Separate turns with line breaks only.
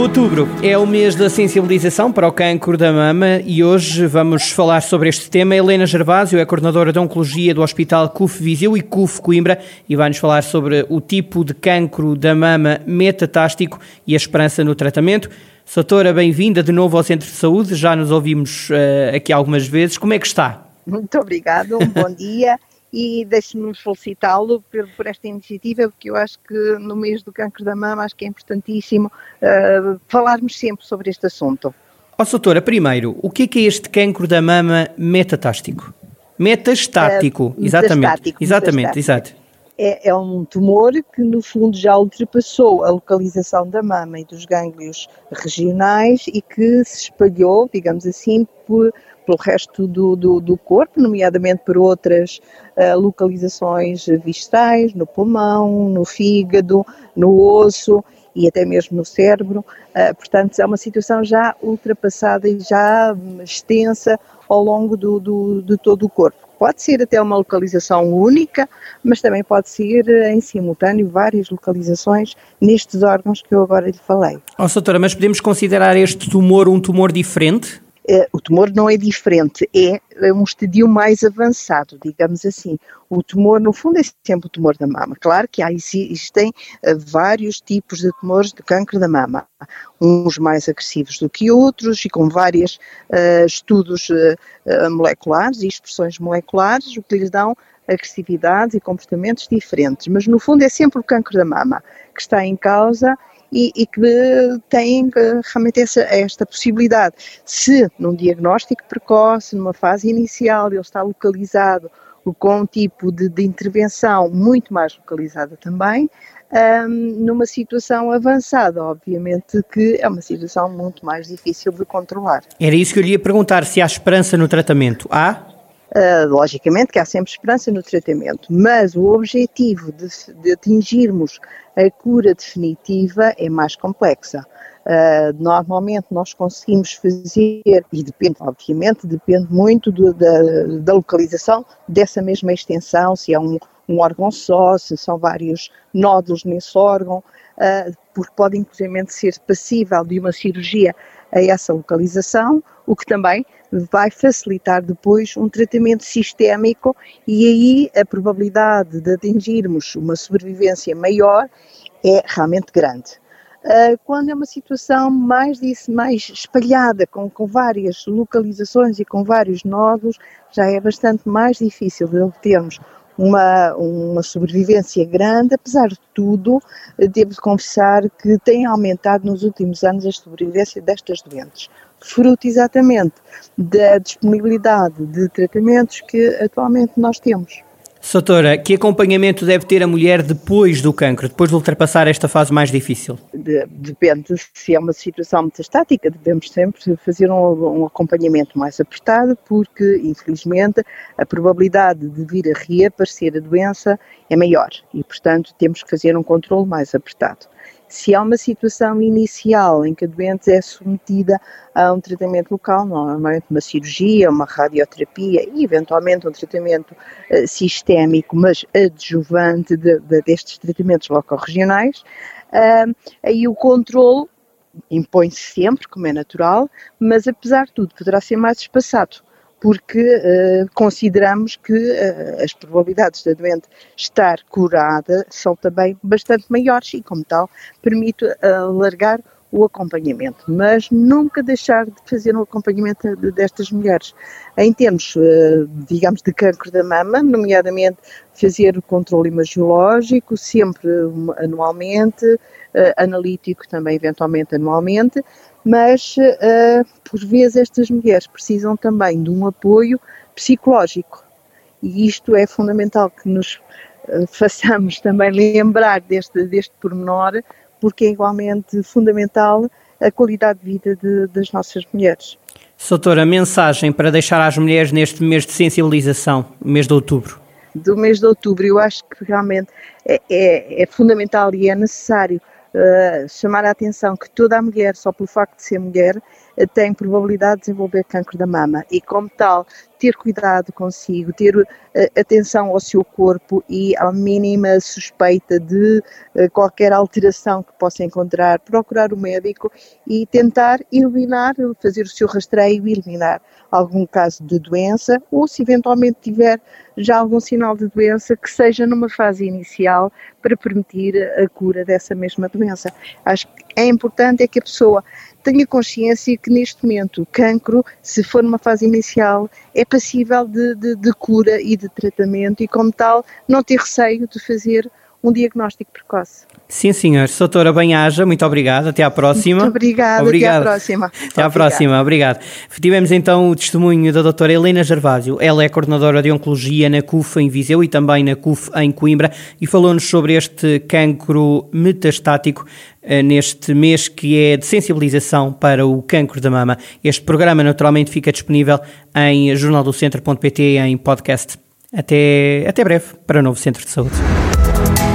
Outubro é o mês da sensibilização para o cancro da mama e hoje vamos falar sobre este tema. Helena Gervásio é coordenadora de Oncologia do Hospital CUF Viseu e CUF Coimbra e vai-nos falar sobre o tipo de cancro da mama metatástico e a esperança no tratamento. Soutora, bem-vinda de novo ao Centro de Saúde, já nos ouvimos uh, aqui algumas vezes. Como é que está?
Muito obrigada, um bom dia e deixe-me felicitá-lo por, por, esta iniciativa, porque eu acho que no mês do câncer da mama acho que é importantíssimo uh, falarmos sempre sobre este assunto.
Ó, oh, doutora, primeiro, o que é, que é este cancro da mama metatástico? Metastático, uh, exatamente. Metastático, exatamente, exato.
É, é, um tumor que, no fundo, já ultrapassou a localização da mama e dos gânglios regionais e que se espalhou, digamos assim, por, pelo resto do, do, do corpo, nomeadamente por outras uh, localizações viscerais, no pulmão, no fígado, no osso e até mesmo no cérebro. Uh, portanto, é uma situação já ultrapassada e já extensa ao longo do, do, de todo o corpo. Pode ser até uma localização única, mas também pode ser eh, em simultâneo várias localizações nestes órgãos que eu agora lhe falei.
Oh, doutora, mas podemos considerar este tumor um tumor diferente?
Eh, o tumor não é diferente, é, é um estadio mais avançado, digamos assim. O tumor, no fundo, é sempre o tumor da mama. Claro que há, existem eh, vários tipos de tumores de câncer da mama, uns mais agressivos do que outros e com vários uh, estudos uh, moleculares e expressões moleculares, que lhes dão agressividades e comportamentos diferentes. Mas, no fundo, é sempre o câncer da mama que está em causa e, e que têm realmente essa, esta possibilidade. Se num diagnóstico precoce, numa fase inicial, ele está localizado com um tipo de, de intervenção muito mais localizada também, um, numa situação avançada, obviamente que é uma situação muito mais difícil de controlar.
Era isso que eu lhe ia perguntar, se há esperança no tratamento. Há?
Uh, logicamente que há sempre esperança no tratamento, mas o objetivo de, de atingirmos a cura definitiva é mais complexa. Uh, normalmente nós conseguimos fazer, e depende, obviamente, depende muito do, da, da, localização dessa mesma extensão, se é um, um, órgão só, se são vários nódulos nesse órgão, uh, porque pode inclusive ser passível de uma cirurgia a essa localização, o que também vai facilitar depois um tratamento sistémico e aí a probabilidade de atingirmos uma sobrevivência maior é realmente grande. Uh, quando é uma situação mais disso, mais espalhada, com, com várias localizações e com vários nódulos, já é bastante mais difícil de obtermos uma, uma sobrevivência grande, apesar de tudo, devo confessar que tem aumentado nos últimos anos a sobrevivência destas doentes, fruto exatamente da disponibilidade de tratamentos que atualmente nós temos.
Soutora, que acompanhamento deve ter a mulher depois do cancro, depois de ultrapassar esta fase mais difícil?
De, depende se é uma situação metastática, devemos sempre fazer um, um, acompanhamento mais apertado, porque, infelizmente, a probabilidade de vir a reaparecer a doença é maior e, portanto, temos que fazer um controle mais apertado. Se há uma situação inicial em que a doente é submetida a um tratamento local, normalmente uma cirurgia, uma radioterapia e eventualmente um tratamento uh, sistémico, mas adjuvante de, de, destes tratamentos locorregionais, uh, aí o controle impõe-se sempre, como é natural, mas apesar de tudo poderá ser mais espaçado porque uh, consideramos que uh, as probabilidades da doente estar curada são também bastante maiores e, como tal, permite alargar o acompanhamento, mas nunca deixar de fazer um acompanhamento destas mulheres. Em termos, digamos, de câncer da mama, nomeadamente fazer o controle imagiológico, sempre anualmente, analítico também eventualmente anualmente, mas uh, por vezes estas mulheres precisam também de um apoio psicológico e isto é fundamental que nos uh, façamos também lembrar deste, deste pormenor, porque é igualmente fundamental a qualidade de vida de, das nossas mulheres.
Soutora, mensagem para deixar às mulheres neste mês de sensibilização, mês de outubro?
Do mês de outubro, eu acho que realmente é, é, é fundamental e é necessário uh, chamar a atenção que toda a mulher, só pelo facto de ser mulher, tem probabilidade de desenvolver cancro da mama e, como tal, ter cuidado consigo, ter uh, atenção ao seu corpo e à mínima suspeita de uh, qualquer alteração que possa encontrar, procurar o médico e tentar eliminar, fazer o seu rastreio e eliminar algum caso de doença ou se eventualmente tiver já algum sinal de doença que seja numa fase inicial para permitir a cura dessa mesma doença. Acho que é importante é que a pessoa tenha consciência que neste momento o cancro, se for numa fase inicial, é passível de, de, de cura e de tratamento e como tal não ter receio de fazer um diagnóstico precoce.
Sim, senhor. Soutora Banhaja, muito obrigado. Até à próxima.
Muito obrigada. Obrigado. Até à próxima.
Até Obrigado. à próxima. Obrigado. Tivemos então o testemunho da doutora Helena Gervásio. Ela é coordenadora de Oncologia na CUF em Viseu e também na CUF em Coimbra e falou-nos sobre este cancro metastático eh, neste mês que é de sensibilização para o cancro da mama. Este programa naturalmente fica disponível em jornaldocentro.pt em podcast. Até, até breve para o novo Centro de Saúde.